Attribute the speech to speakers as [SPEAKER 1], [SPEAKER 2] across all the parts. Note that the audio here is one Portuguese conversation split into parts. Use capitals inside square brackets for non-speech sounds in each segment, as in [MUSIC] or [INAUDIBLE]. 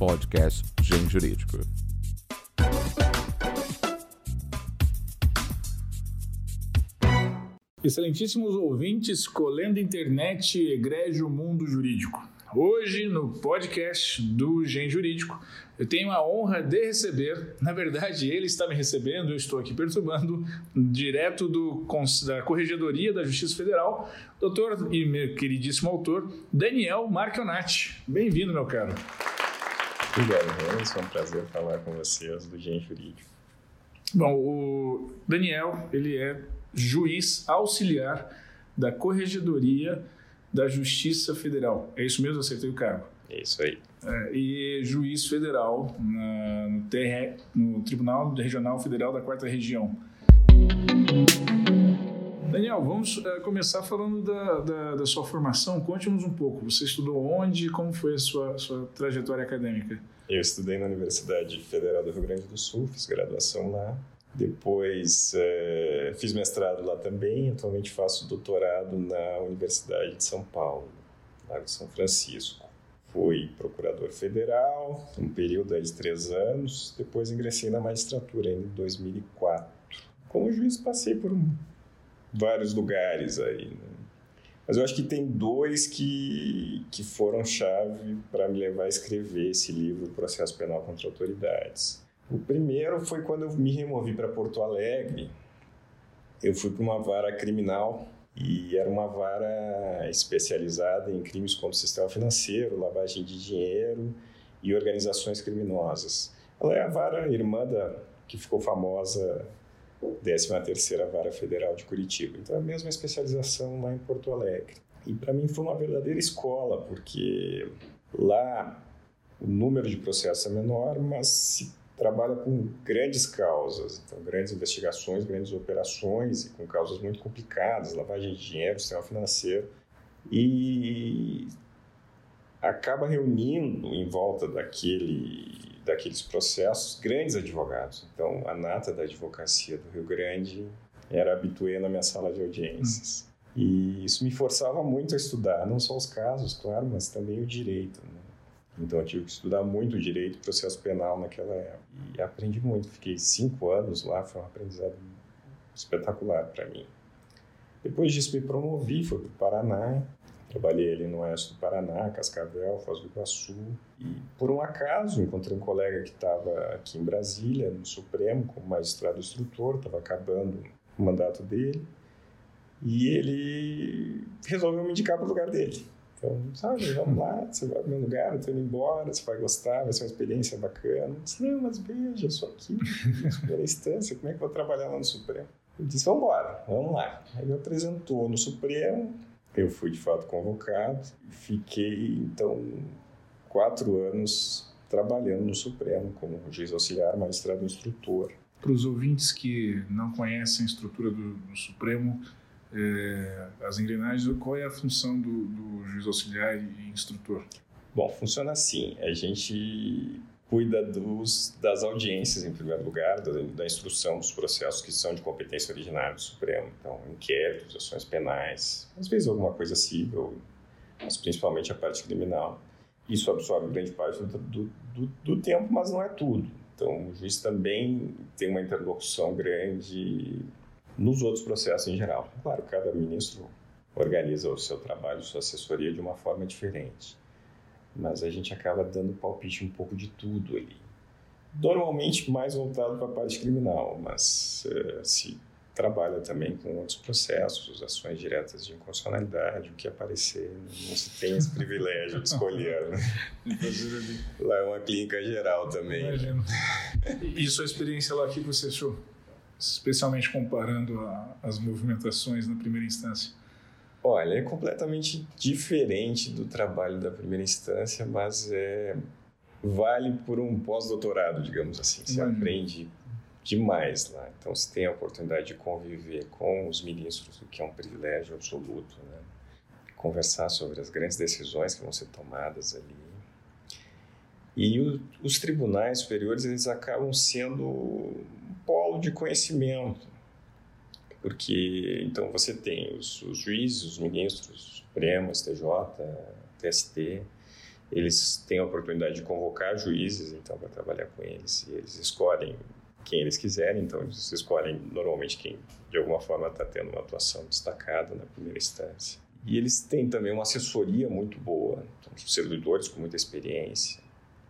[SPEAKER 1] podcast Gen Jurídico.
[SPEAKER 2] Excelentíssimos ouvintes, colendo internet, egrégio mundo jurídico. Hoje, no podcast do Gen Jurídico, eu tenho a honra de receber, na verdade, ele está me recebendo, eu estou aqui perturbando, direto do, da Corregedoria da Justiça Federal, doutor e meu queridíssimo autor, Daniel Marchionati. Bem-vindo, meu caro.
[SPEAKER 3] Obrigado, Renan. É um prazer falar com vocês do Gen Jurídico.
[SPEAKER 2] Bom, o Daniel, ele é juiz auxiliar da Corregedoria da Justiça Federal. É isso mesmo? Acertei o cargo.
[SPEAKER 3] É isso aí.
[SPEAKER 2] É, e juiz federal na, no, TR, no Tribunal Regional Federal da Quarta Região. Daniel, vamos uh, começar falando da, da, da, sua formação. Conte-nos um pouco. Você estudou onde e como foi a sua, sua trajetória acadêmica?
[SPEAKER 3] Eu estudei na Universidade Federal do Rio Grande do Sul, fiz graduação lá. Depois é, fiz mestrado lá também, atualmente faço doutorado na Universidade de São Paulo, Lago de São Francisco. Fui procurador federal, um período de três anos, depois ingressei na magistratura em 2004. Como juiz passei por vários lugares aí, né? mas eu acho que tem dois que, que foram chave para me levar a escrever esse livro, Processo Penal contra Autoridades. O primeiro foi quando eu me removi para Porto Alegre. Eu fui para uma vara criminal e era uma vara especializada em crimes contra o sistema financeiro, lavagem de dinheiro e organizações criminosas. Ela é a vara irmã da que ficou famosa 13ª Vara Federal de Curitiba. Então, é a mesma especialização lá em Porto Alegre. E para mim foi uma verdadeira escola, porque lá o número de processos é menor, mas se trabalha com grandes causas, então grandes investigações, grandes operações e com causas muito complicadas, lavagem de dinheiro, sistema financeiro, e acaba reunindo em volta daquele daqueles processos grandes advogados. Então, a nata da advocacia do Rio Grande era habituê na minha sala de audiências. E isso me forçava muito a estudar, não só os casos, claro, mas também o direito. Né? Então eu tive que estudar muito direito e processo penal naquela época. E aprendi muito. Fiquei cinco anos lá, foi um aprendizado espetacular para mim. Depois disso me promovi, fui para o Paraná. Trabalhei ali no oeste do Paraná, Cascavel, Foz do Iguaçu. E por um acaso encontrei um colega que estava aqui em Brasília, no Supremo, como magistrado instrutor, estava acabando o mandato dele. E ele resolveu me indicar para o lugar dele. Então, sabe, vamos lá, você vai pro meu lugar, eu tô indo embora, você vai gostar, vai ser uma experiência bacana. Eu disse, não, mas veja, eu sou aqui, primeira instância, como é que eu vou trabalhar lá no Supremo? Eu disse, vamos embora, vamos lá. Aí me apresentou no Supremo, eu fui de fato convocado, fiquei, então, quatro anos trabalhando no Supremo como juiz auxiliar, magistrado instrutor.
[SPEAKER 2] Para os ouvintes que não conhecem a estrutura do, do Supremo, é, as engrenagens, qual é a função do, do juiz auxiliar e instrutor?
[SPEAKER 3] Bom, funciona assim. A gente cuida dos, das audiências, em primeiro lugar, da, da, instrução dos processos que são de competência originária do Supremo. Então, inquéritos, ações penais, às vezes alguma coisa civil, mas principalmente a parte criminal. Isso absorve grande parte do, do, do, tempo, mas não é tudo. Então, o juiz também tem uma interlocução grande nos outros processos em geral. Claro, cada ministro organiza o seu trabalho, sua assessoria de uma forma diferente, mas a gente acaba dando palpite um pouco de tudo ali. Normalmente mais voltado para a parte criminal, mas uh, se trabalha também com outros processos, ações diretas de inconstitucionalidade, o que aparecer, não se tem esse privilégio de escolher. Né? [LAUGHS] lá é uma clínica geral também.
[SPEAKER 2] Imagino. E sua experiência lá, o que você achou? especialmente comparando a, as movimentações na primeira instância?
[SPEAKER 3] Olha, é completamente diferente do trabalho da primeira instância, mas é, vale por um pós-doutorado, digamos assim. Você Imagina. aprende demais lá. Então, você tem a oportunidade de conviver com os ministros, o que é um privilégio absoluto, né? Conversar sobre as grandes decisões que vão ser tomadas ali. E o, os tribunais superiores, eles acabam sendo polo de conhecimento, porque então você tem os, os juízes, os ministros, Supremo, STJ, TST, Eles têm a oportunidade de convocar juízes, então, para trabalhar com eles. E eles escolhem quem eles quiserem, então eles escolhem normalmente quem, de alguma forma, está tendo uma atuação destacada na primeira instância. E eles têm também uma assessoria muito boa, então, servidores com muita experiência.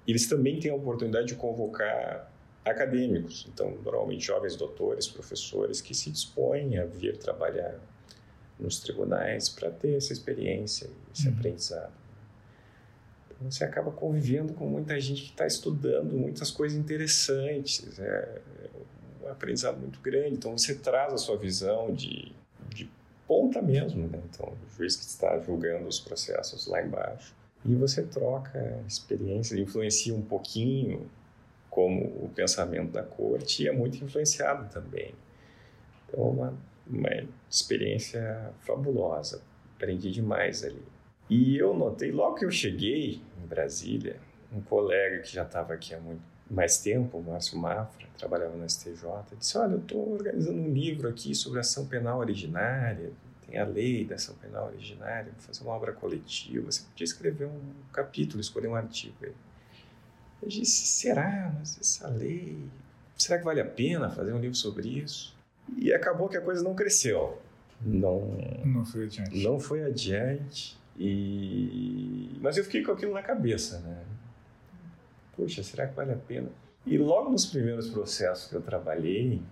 [SPEAKER 3] E eles também têm a oportunidade de convocar acadêmicos, então, normalmente jovens doutores, professores, que se dispõem a vir trabalhar nos tribunais para ter essa experiência, esse uhum. aprendizado. Então, você acaba convivendo com muita gente que está estudando muitas coisas interessantes, é, é um aprendizado muito grande. Então, você traz a sua visão de, de ponta mesmo, né? Então, o juiz que está julgando os processos lá embaixo. E você troca experiências, influencia um pouquinho como o pensamento da corte e é muito influenciado também. Então, uma, uma experiência fabulosa. Aprendi demais ali. E eu notei, logo que eu cheguei em Brasília, um colega que já estava aqui há muito mais tempo, o Márcio Mafra, trabalhava no STJ, disse: Olha, eu estou organizando um livro aqui sobre ação penal originária, tem a lei da ação penal originária, vou fazer uma obra coletiva. Você podia escrever um capítulo, escolher um artigo aí. Eu disse: será? Mas essa lei. Será que vale a pena fazer um livro sobre isso? E acabou que a coisa não cresceu. Não,
[SPEAKER 2] não foi adiante.
[SPEAKER 3] Não foi adiante. E... Mas eu fiquei com aquilo na cabeça, né? Poxa, será que vale a pena? E logo nos primeiros processos que eu trabalhei,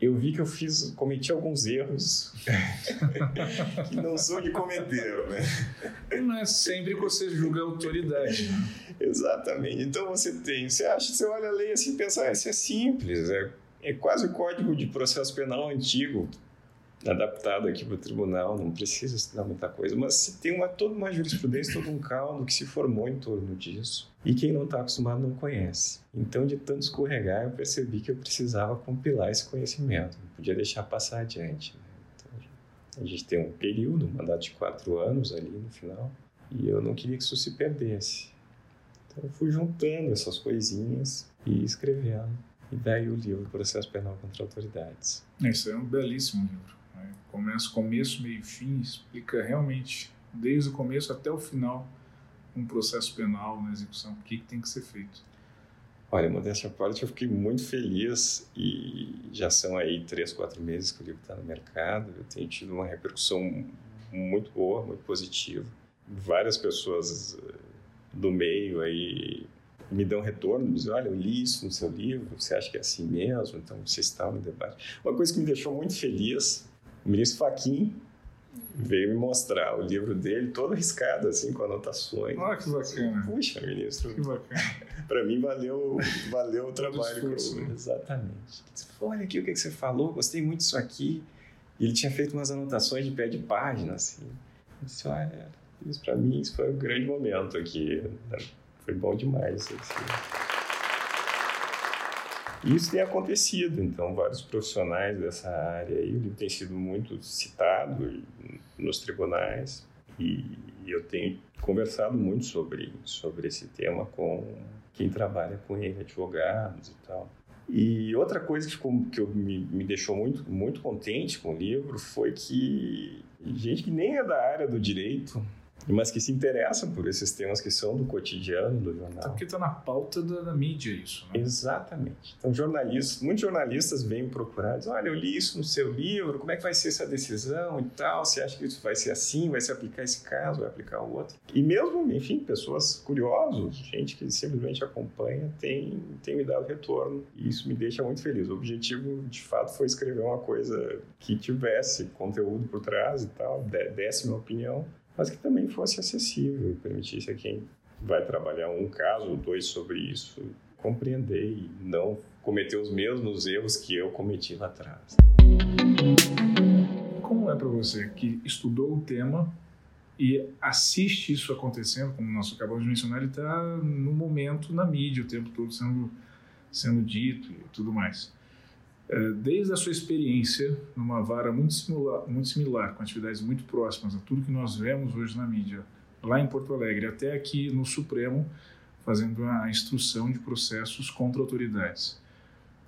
[SPEAKER 3] eu vi que eu fiz, cometi alguns erros [LAUGHS] que não sou de cometer, né?
[SPEAKER 2] Não é sempre que você julga a autoridade.
[SPEAKER 3] Exatamente. Então você tem, você acha, você olha a lei assim e pensa, ah, isso é simples, é, é quase o código de processo penal antigo, adaptado aqui para o tribunal, não precisa estudar muita coisa, mas tem uma, toda uma jurisprudência, todo um caldo que se formou em torno disso. E quem não está acostumado não conhece. Então, de tanto escorregar, eu percebi que eu precisava compilar esse conhecimento, não podia deixar passar adiante. Né? Então, a gente tem um período, um mandato de quatro anos ali no final, e eu não queria que isso se perdesse. Então, eu fui juntando essas coisinhas e escrevendo. E daí o livro Processo Penal contra Autoridades.
[SPEAKER 2] Isso é um belíssimo livro. Começa começo, meio e fim, explica realmente, desde o começo até o final, um processo penal na execução, o que, que tem que ser feito.
[SPEAKER 3] Olha, modéstia à parte, eu fiquei muito feliz e já são aí três, quatro meses que o livro está no mercado. Eu tenho tido uma repercussão muito boa, muito positiva. Várias pessoas eh, do meio aí me dão retorno, dizem, olha, eu li isso no seu livro, você acha que é assim mesmo? Então, você está no debate. Uma coisa que me deixou muito feliz o ministro Faquim veio me mostrar o livro dele todo riscado, assim, com anotações.
[SPEAKER 2] Olha que bacana.
[SPEAKER 3] Puxa, ministro.
[SPEAKER 2] Que bacana. [LAUGHS]
[SPEAKER 3] Para mim, valeu, valeu o trabalho.
[SPEAKER 2] Esforço,
[SPEAKER 3] né? Exatamente. Olha aqui o que você falou, gostei muito disso aqui. E ele tinha feito umas anotações de pé de página, assim. Eu disse, olha, isso para mim isso foi um grande momento aqui. Foi bom demais. Assim. Isso tem acontecido, então, vários profissionais dessa área aí, o livro tem sido muito citado nos tribunais e eu tenho conversado muito sobre, sobre esse tema com quem trabalha com ele, advogados e tal. E outra coisa que, ficou, que eu, me, me deixou muito, muito contente com o livro foi que gente que nem é da área do direito mas que se interessam por esses temas que são do cotidiano do jornal.
[SPEAKER 2] Até porque está na pauta da, da, mídia isso.
[SPEAKER 3] Né? Exatamente. Então, jornalistas, muitos jornalistas vêm procurar, dizem, olha, eu li isso no seu livro, como é que vai ser essa decisão e tal, você acha que isso vai ser assim, vai se aplicar esse caso, vai aplicar o outro? E mesmo, enfim, pessoas curiosas, gente que simplesmente acompanha, tem, tem me dado retorno e isso me deixa muito feliz. O objetivo, de fato, foi escrever uma coisa que tivesse conteúdo por trás e tal, desse minha opinião, mas que também fosse acessível e permitisse a quem vai trabalhar um caso ou dois sobre isso compreender e não cometer os mesmos erros que eu cometi lá atrás.
[SPEAKER 2] Como é para você que estudou o tema e assiste isso acontecendo, como nós acabamos de mencionar, ele está no momento na mídia o tempo todo sendo, sendo dito e tudo mais. É, desde a sua experiência numa vara muito similar, muito similar, com atividades muito próximas a tudo que nós vemos hoje na mídia, lá em Porto Alegre, até aqui no Supremo, fazendo a instrução de processos contra autoridades.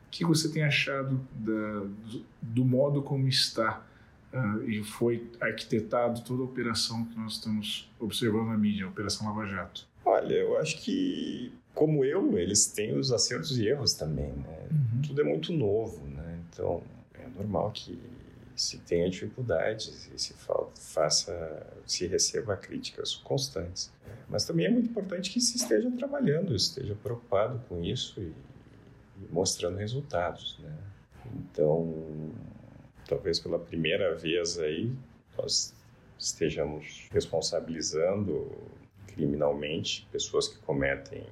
[SPEAKER 2] O que você tem achado da, do, do, modo como está uh, e foi arquitetado toda a operação que nós estamos observando na mídia, a Operação Lava Jato?
[SPEAKER 3] Olha, eu acho que, como eu, eles têm os acertos e erros também, né? Uhum. Tudo é muito novo, né? Então, é normal que se tenha dificuldades e se faça, se receba críticas constantes. Mas também é muito importante que se esteja trabalhando, esteja preocupado com isso e, e mostrando resultados, né? Então, talvez pela primeira vez aí nós estejamos responsabilizando criminalmente pessoas que cometem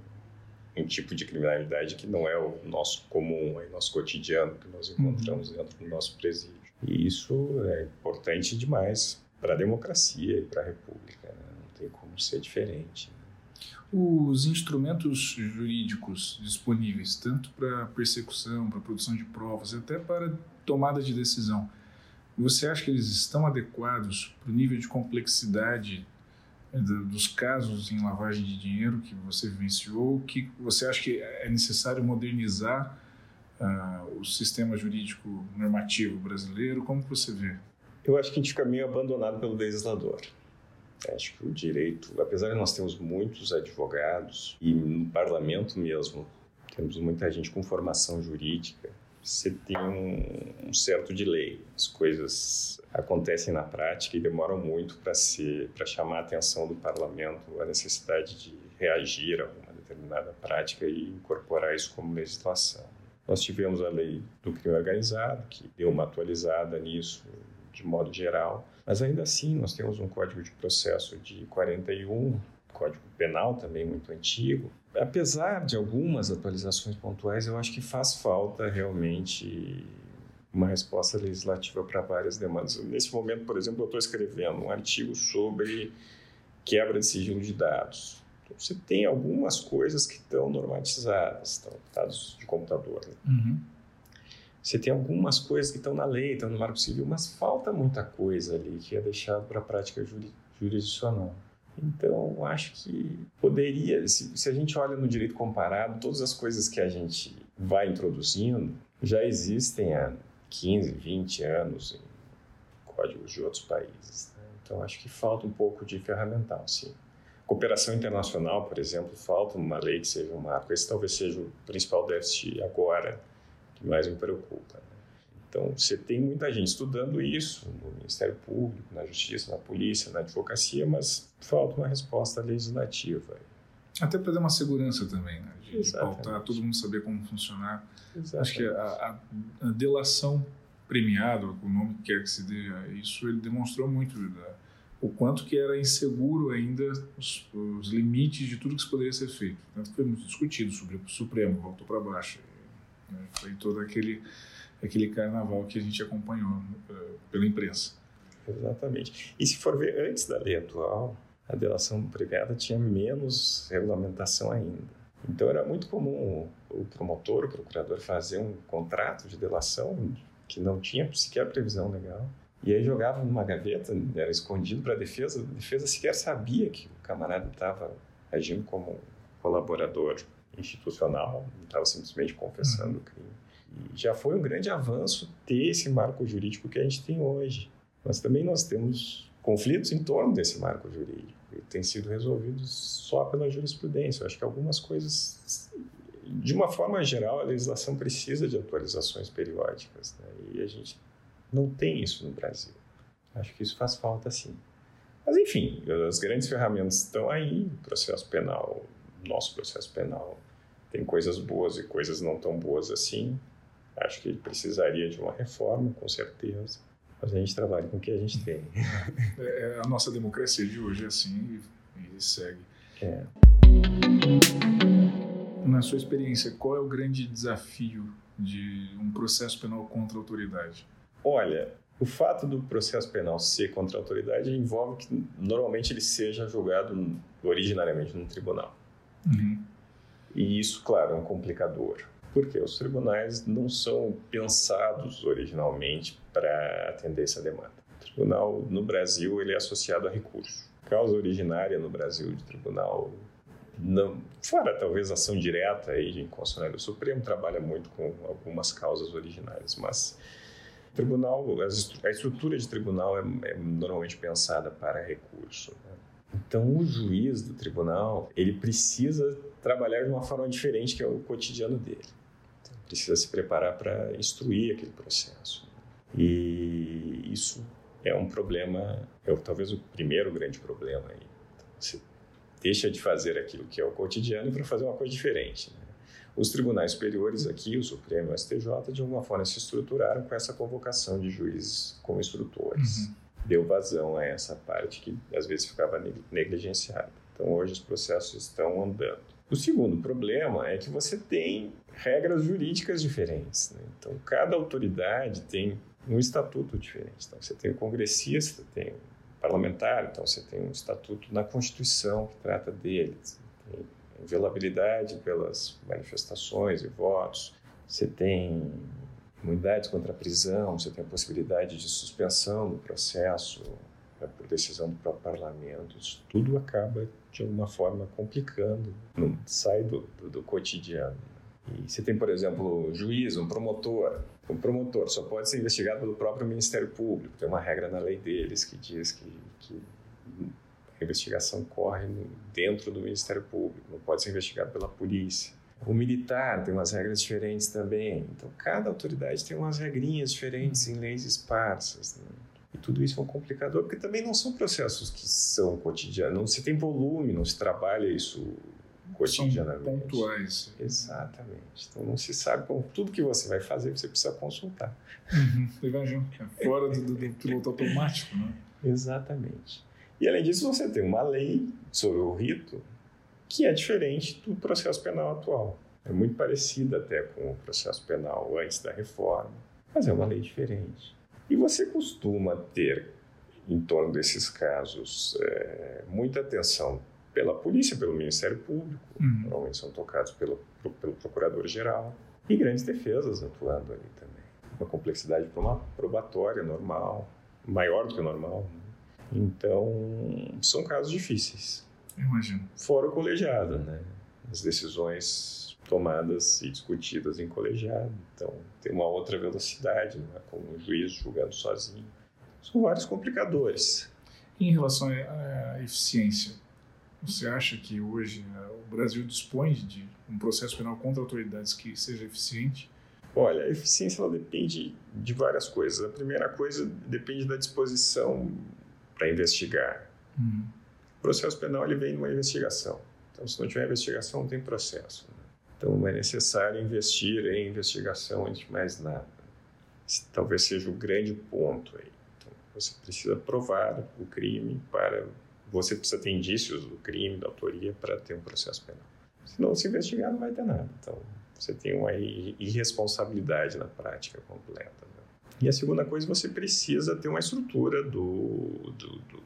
[SPEAKER 3] um tipo de criminalidade que não é o nosso comum, é o nosso cotidiano que nós encontramos uhum. dentro do nosso presídio. E isso é importante demais para a democracia e para a república. Né? Não tem como ser diferente.
[SPEAKER 2] Os instrumentos jurídicos disponíveis, tanto para persecução, para produção de provas, até para tomada de decisão, você acha que eles estão adequados para o nível de complexidade dos casos em lavagem de dinheiro que você vivenciou, que você acha que é necessário modernizar uh, o sistema jurídico normativo brasileiro? Como você vê?
[SPEAKER 3] Eu acho que a gente fica meio abandonado pelo legislador. Acho que o direito, apesar de nós termos muitos advogados e no parlamento mesmo temos muita gente com formação jurídica, você tem um, um certo delay. As coisas acontecem na prática e demoram muito para se para chamar a atenção do parlamento a necessidade de reagir a uma determinada prática e incorporar isso como legislação. Nós tivemos a lei do crime organizado que deu uma atualizada nisso de modo geral, mas ainda assim nós temos um código de processo de 41 Código Penal também muito antigo. Apesar de algumas atualizações pontuais, eu acho que faz falta realmente uma resposta legislativa para várias demandas. Nesse momento, por exemplo, eu estou escrevendo um artigo sobre quebra de sigilo de dados. Então, você tem algumas coisas que estão normatizadas, estão dados de computador. Né? Uhum. Você tem algumas coisas que estão na lei, estão no Marco Civil, mas falta muita coisa ali que é deixado para a prática jurisdicional. Então, acho que poderia, se, se, a gente olha no direito comparado, todas as coisas que a gente vai introduzindo já existem há 15, 20 anos em códigos de outros países. Né? Então, acho que falta um pouco de ferramental, sim. Cooperação internacional, por exemplo, falta uma lei que seja um marco. Esse talvez seja o principal déficit agora que mais me preocupa. Né? Então, você tem muita gente estudando isso no Ministério Público, na Justiça, na Polícia, na Advocacia, mas falta uma resposta legislativa.
[SPEAKER 2] Até para dar uma segurança também, né? de, de pautar, todo mundo saber como funcionar. Exatamente. Acho que a, a, a, delação premiada, o nome que quer que se dê a isso, ele demonstrou muito da, o quanto que era inseguro ainda os, os, limites de tudo que poderia ser feito. Tanto que foi muito discutido sobre o Supremo, voltou para baixo. Né? Foi todo aquele aquele carnaval que a gente acompanhou uh, pela imprensa.
[SPEAKER 3] Exatamente. E se for ver antes da lei atual, a delação premiada tinha menos regulamentação ainda. Então era muito comum o promotor, o procurador fazer um contrato de delação que não tinha sequer previsão legal. E aí jogava numa gaveta, era escondido para a defesa. A defesa sequer sabia que o camarada estava agindo como colaborador institucional, estava simplesmente confessando o crime. Já foi um grande avanço ter esse marco jurídico que a gente tem hoje. Mas também nós temos conflitos em torno desse marco jurídico e tem sido resolvidos só pela jurisprudência. Eu acho que algumas coisas, de uma forma geral, a legislação precisa de atualizações periódicas né? e a gente não tem isso no Brasil. Acho que isso faz falta sim. Mas enfim, as grandes ferramentas estão aí, processo penal, nosso processo penal tem coisas boas e coisas não tão boas assim. Acho que precisaria de uma reforma, com certeza. Mas a gente trabalha com o que a gente tem.
[SPEAKER 2] É, é a nossa democracia de hoje é assim e, e segue.
[SPEAKER 3] É.
[SPEAKER 2] Na sua experiência, qual é o grande desafio de um processo penal contra a autoridade?
[SPEAKER 3] Olha, o fato do processo penal ser contra a autoridade envolve que normalmente ele seja julgado originariamente no tribunal. Uhum. E isso, claro, é um complicador porque os tribunais não são pensados originalmente para atender essa demanda. O tribunal no Brasil ele é associado a recurso. Causa originária no Brasil de tribunal não, fora talvez ação direta aí de inconstitucionalidade, o Supremo trabalha muito com algumas causas originárias, mas tribunal, a estrutura de tribunal é, é normalmente pensada para recurso. Né? Então, o juiz do tribunal, ele precisa trabalhar de uma forma diferente que é o cotidiano dele. Precisa se preparar para instruir aquele processo. E isso é um problema, é talvez o primeiro grande problema aí. Você deixa de fazer aquilo que é o cotidiano para fazer uma coisa diferente. Né? Os tribunais superiores aqui, o Supremo e o STJ, de alguma forma se estruturaram com essa convocação de juízes como instrutores. Uhum. Deu vazão a essa parte que às vezes ficava negligenciada. Então hoje os processos estão andando. O segundo problema é que você tem regras jurídicas diferentes. Né? Então cada autoridade tem um estatuto diferente. Então você tem o congressista, tem o parlamentar, então você tem um estatuto na Constituição que trata deles. Tem inviolabilidade pelas manifestações e votos, você tem imunidades contra a prisão, você tem a possibilidade de suspensão do processo né, por decisão do próprio parlamento. Isso tudo acaba, de alguma forma, complicando, não sai do, do, do cotidiano. Você tem, por exemplo, um juiz, um promotor. O promotor só pode ser investigado pelo próprio Ministério Público. Tem uma regra na lei deles que diz que, que a investigação corre dentro do Ministério Público, não pode ser investigado pela polícia. O militar tem umas regras diferentes também. Então, cada autoridade tem umas regrinhas diferentes em leis esparsas. Né? E tudo isso é um complicador, porque também não são processos que são cotidianos. Não se tem volume, não se trabalha isso cotidianamente.
[SPEAKER 2] São pontuais.
[SPEAKER 3] Exatamente. Então, não se sabe como tudo que você vai fazer, você precisa consultar.
[SPEAKER 2] Uhum. Imagino, é fora do, do, do piloto automático, né?
[SPEAKER 3] Exatamente. E além disso, você tem uma lei sobre o rito que é diferente do processo penal atual. É muito parecida até com o processo penal antes da reforma, mas é uma lei diferente. E você costuma ter, em torno desses casos, é, muita atenção pela polícia, pelo Ministério Público, uhum. normalmente são tocados pelo, pelo Procurador-Geral, e grandes defesas atuando ali também. Uma complexidade probatória normal, maior do que o normal. Né? Então, são casos difíceis.
[SPEAKER 2] Imagino.
[SPEAKER 3] Fora o colegiado, né? As decisões tomadas e discutidas em colegiado. Então, tem uma outra velocidade, não é como um juiz julgando sozinho. São vários complicadores.
[SPEAKER 2] Em relação à eficiência, você acha que hoje né, o Brasil dispõe de um processo penal contra autoridades que seja eficiente?
[SPEAKER 3] Olha, a eficiência ela depende de várias coisas. A primeira coisa depende da disposição para investigar. Uhum. O processo penal ele vem de uma investigação. Então, se não tiver investigação, não tem processo. Né? Então, é necessário investir em investigação antes de mais nada. Esse talvez seja o grande ponto aí. Então, você precisa provar o crime para. Você precisa ter indícios do crime, da autoria, para ter um processo penal. Se não se investigar, não vai ter nada. Então, você tem uma irresponsabilidade na prática completa. E a segunda coisa, você precisa ter uma estrutura do, do, do,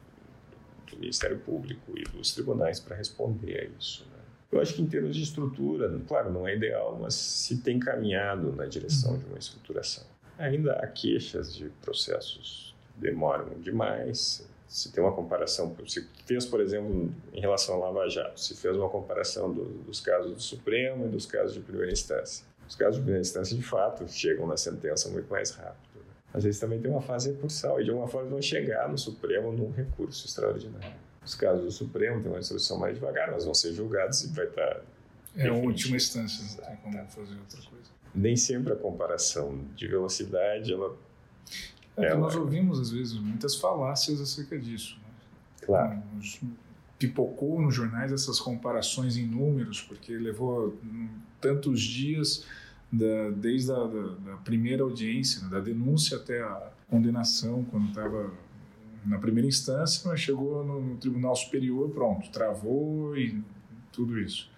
[SPEAKER 3] do Ministério Público e dos tribunais para responder a isso. Né? Eu acho que em termos de estrutura, claro, não é ideal, mas se tem caminhado na direção de uma estruturação. Ainda há queixas de processos que demoram demais. Se tem uma comparação, se fez, por exemplo, em relação ao Lava Jato, se fez uma comparação do, dos casos do Supremo e dos casos de primeira instância. Os casos de primeira instância, de fato, chegam na sentença muito mais rápido às vezes também tem uma fase recursal e de alguma forma vão chegar no Supremo num recurso extraordinário. Os casos do Supremo têm uma instrução mais devagar, mas vão ser julgados e vai estar.
[SPEAKER 2] É a última instância, não tem como fazer outra coisa.
[SPEAKER 3] Nem sempre a comparação de velocidade ela.
[SPEAKER 2] É ela... nós ouvimos às vezes muitas falácias acerca disso. Né?
[SPEAKER 3] Claro.
[SPEAKER 2] Pipocou nos jornais essas comparações em números, porque levou tantos dias da, desde a da, da primeira audiência, né, da denúncia até a condenação, quando estava na primeira instância, mas chegou no, no, Tribunal Superior, pronto, travou e tudo isso.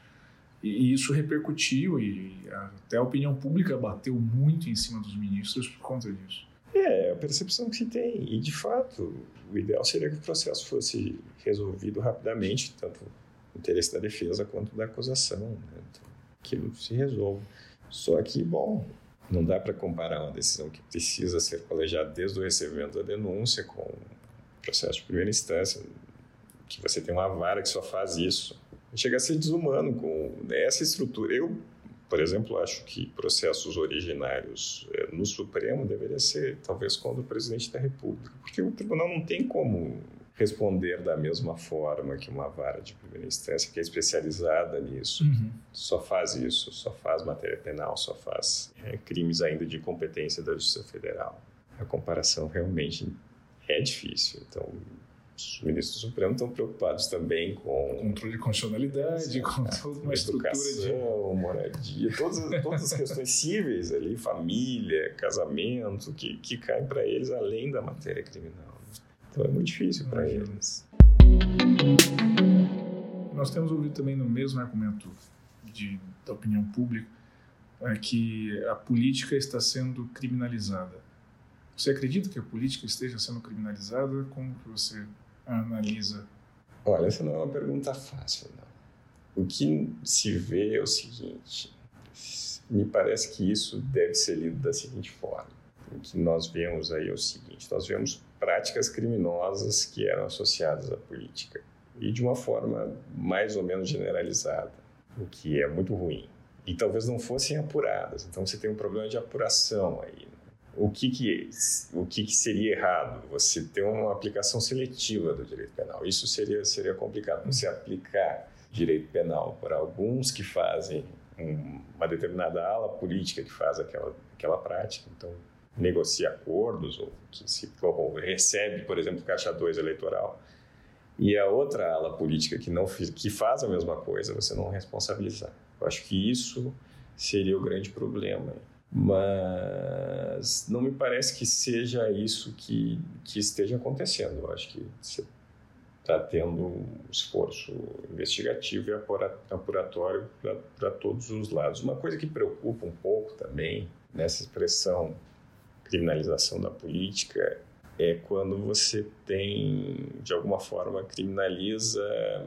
[SPEAKER 2] E, e isso repercutiu e até a opinião pública bateu muito em cima dos ministros por conta disso.
[SPEAKER 3] É, a percepção que se tem. E, de fato, o ideal seria que o processo fosse resolvido rapidamente, tanto no interesse da defesa quanto da acusação. Né? Então, aquilo se resolve. Só que, bom, não dá para comparar uma decisão que precisa ser colegiada desde o recebimento da denúncia com o processo de primeira instância, que você tem uma vara que só faz isso. Chega a ser desumano com essa estrutura. Eu, por exemplo, acho que processos originários eh, no Supremo deveria ser talvez contra o presidente da República, porque o tribunal não tem como responder da mesma forma que uma vara de primeira instância que é especializada nisso.
[SPEAKER 2] Uhum.
[SPEAKER 3] Só faz isso, só faz matéria penal, só faz é, crimes ainda de competência da Justiça Federal. A comparação realmente é difícil. Então, os ministros do Supremo estão preocupados também com
[SPEAKER 2] controle de constitucionalidade, com toda uma estrutura de
[SPEAKER 3] moradia, todas, todas as questões cíveis ali, família, casamento, que, que caem para eles além da matéria criminal. Então é muito difícil para eles.
[SPEAKER 2] Nós temos ouvido também no mesmo argumento de, da opinião pública é que a política está sendo criminalizada. Você acredita que a política esteja sendo criminalizada? Como que você analisa?
[SPEAKER 3] Olha, essa não é uma pergunta fácil, não. O que se vê é o seguinte: me parece que isso deve ser lido da seguinte forma. O que nós vemos aí é o seguinte: nós vemos práticas criminosas que eram associadas à política e de uma forma mais ou menos generalizada, o que é muito ruim. E talvez não fossem apuradas. Então você tem um problema de apuração aí. O que que, o que, que seria errado? Você ter uma aplicação seletiva do direito penal. Isso seria, seria complicado. Você aplicar direito penal para alguns que fazem um, uma determinada ala política que faz aquela, aquela prática. Então, negocia acordos ou que se ou recebe, por exemplo, caixa 2 eleitoral. E a outra ala política que não que faz a mesma coisa, você não responsabilizar. Eu acho que isso seria o grande problema mas não me parece que seja isso que, que esteja acontecendo. Eu acho que você está tendo um esforço investigativo e apuratório para todos os lados. Uma coisa que preocupa um pouco também nessa expressão criminalização da política é quando você tem, de alguma forma, criminaliza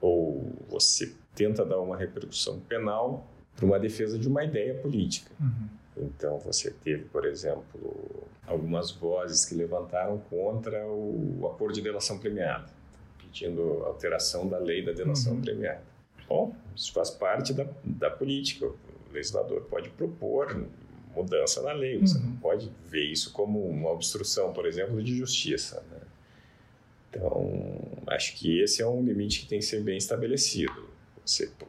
[SPEAKER 3] ou você tenta dar uma repercussão penal para uma defesa de uma ideia política. Uhum. Então, você teve, por exemplo, algumas vozes que levantaram contra o acordo de delação premiada, pedindo alteração da lei da delação uhum. premiada. Bom, isso faz parte da, da política. O legislador pode propor mudança na lei, você uhum. não pode ver isso como uma obstrução, por exemplo, de justiça. Né? Então, acho que esse é um limite que tem que ser bem estabelecido.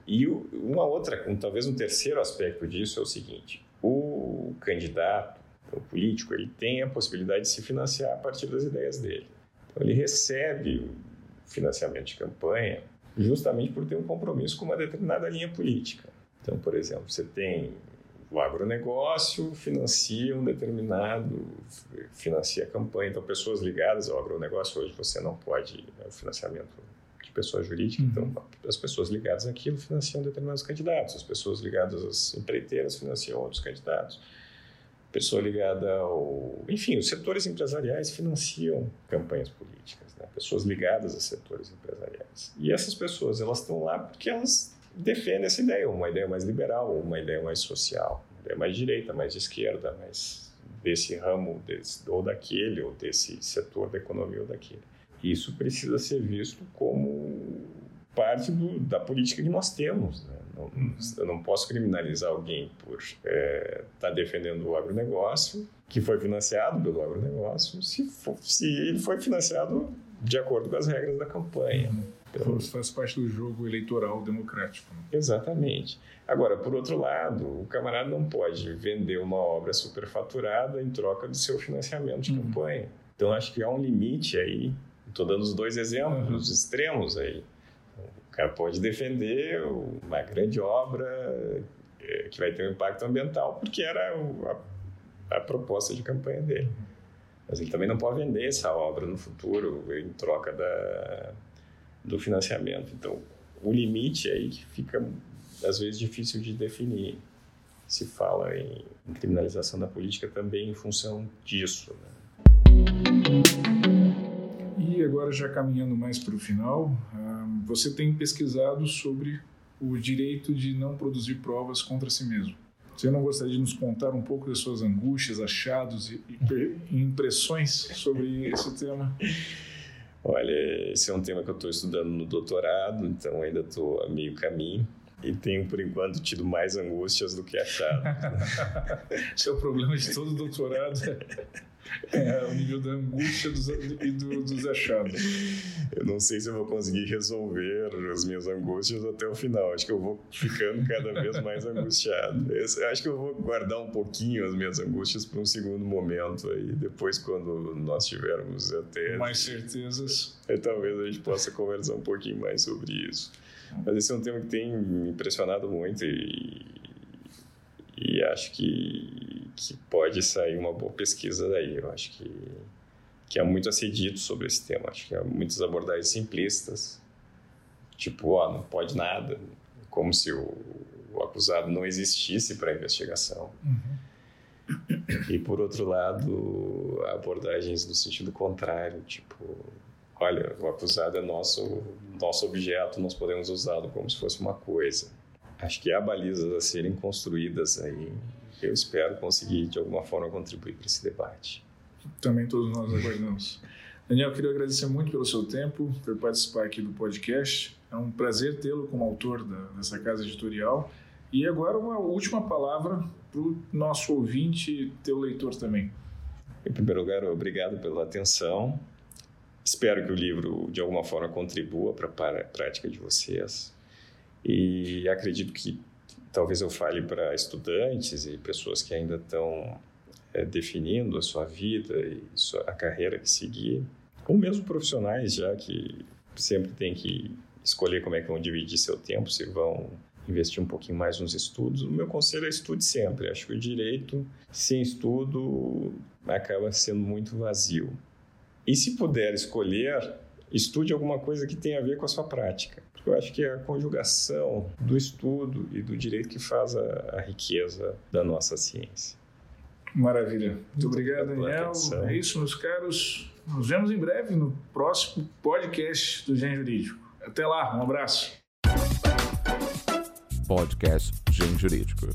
[SPEAKER 3] E uma outra, um, talvez um terceiro aspecto disso é o seguinte: o candidato, o político, ele tem a possibilidade de se financiar a partir das ideias dele. Então, ele recebe financiamento de campanha justamente por ter um compromisso com uma determinada linha política. Então, por exemplo, você tem o agronegócio financia um determinado, financia a campanha. Então, pessoas ligadas ao agronegócio, hoje você não pode, né, o financiamento pessoa jurídica, então, uhum. então as pessoas ligadas àquilo financiam determinados candidatos, as pessoas ligadas às empreiteiras financiam outros candidatos, pessoa ligada ao... Enfim, os setores empresariais financiam campanhas políticas, né? pessoas ligadas a setores empresariais. E essas pessoas, elas estão lá porque elas defendem essa ideia, uma ideia mais liberal, uma ideia mais social, uma ideia mais direita, mais de esquerda, mais desse ramo desse, ou daquele, ou desse setor da economia ou daquele. Isso precisa ser visto como parte do, da política que nós temos. Né? Não, eu não posso criminalizar alguém por estar é, tá defendendo o agronegócio, que foi financiado pelo agronegócio, se, for, se ele foi financiado de acordo com as regras da campanha.
[SPEAKER 2] Então, faz parte do jogo eleitoral democrático. Né?
[SPEAKER 3] Exatamente. Agora, por outro lado, o camarada não pode vender uma obra superfaturada em troca do seu financiamento de uhum. campanha. Então, acho que há um limite aí Estou dando os dois exemplos, uhum. os extremos aí. O cara pode defender uma grande obra é, que vai ter um impacto ambiental, porque era a, a proposta de campanha dele. Mas ele também não pode vender essa obra no futuro em troca da, do financiamento. Então, o limite aí que fica, às vezes, difícil de definir. Se fala em, em criminalização da política também em função disso. Né?
[SPEAKER 2] E agora, já caminhando mais para o final, ah, você tem pesquisado sobre o direito de não produzir provas contra si mesmo. Você não gostaria de nos contar um pouco das suas angústias, achados e impressões sobre esse tema?
[SPEAKER 3] Olha, esse é um tema que eu estou estudando no doutorado, então ainda estou a meio caminho e tenho, por enquanto, tido mais angústias do que achado. [LAUGHS]
[SPEAKER 2] esse é o problema de todo doutorado. [LAUGHS] É, o nível da angústia dos, e do, dos achados.
[SPEAKER 3] Eu não sei se eu vou conseguir resolver as minhas angústias até o final. Acho que eu vou ficando cada vez mais angustiado. Eu acho que eu vou guardar um pouquinho as minhas angústias para um segundo momento aí. Depois, quando nós tivermos até.
[SPEAKER 2] Mais certezas.
[SPEAKER 3] Aí, talvez a gente possa conversar um pouquinho mais sobre isso. Mas esse é um tema que tem me impressionado muito e, e acho que, que pode sair uma boa pesquisa daí. Eu acho que, que há muito a ser dito sobre esse tema. Acho que há muitas abordagens simplistas, tipo, ó, não pode nada, como se o, o acusado não existisse para a investigação. Uhum. E, por outro lado, abordagens no sentido contrário, tipo, olha, o acusado é nosso, nosso objeto, nós podemos usá-lo como se fosse uma coisa. Acho que há balizas a serem construídas aí. Eu espero conseguir, de alguma forma, contribuir para esse debate.
[SPEAKER 2] Também todos nós aguardamos. Daniel, queria agradecer muito pelo seu tempo, por participar aqui do podcast. É um prazer tê-lo como autor da, dessa casa editorial. E agora uma última palavra para o nosso ouvinte, teu leitor também.
[SPEAKER 3] Em primeiro lugar, obrigado pela atenção. Espero que o livro, de alguma forma, contribua para a prática de vocês. E acredito que talvez eu fale para estudantes e pessoas que ainda estão é, definindo a sua vida e sua, a carreira que seguir, ou mesmo profissionais já que sempre têm que escolher como é que vão dividir seu tempo, se vão investir um pouquinho mais nos estudos. O meu conselho é estude sempre. Acho que o direito sem estudo acaba sendo muito vazio. E se puder escolher, estude alguma coisa que tenha a ver com a sua prática. Porque eu acho que é a conjugação do estudo e do direito que faz a, a riqueza da nossa ciência.
[SPEAKER 2] Maravilha. Muito, Muito obrigado, Daniel. Atenção. É isso, meus caros. Nos vemos em breve no próximo podcast do Gen Jurídico. Até lá, um abraço.
[SPEAKER 1] Podcast Gen Jurídico.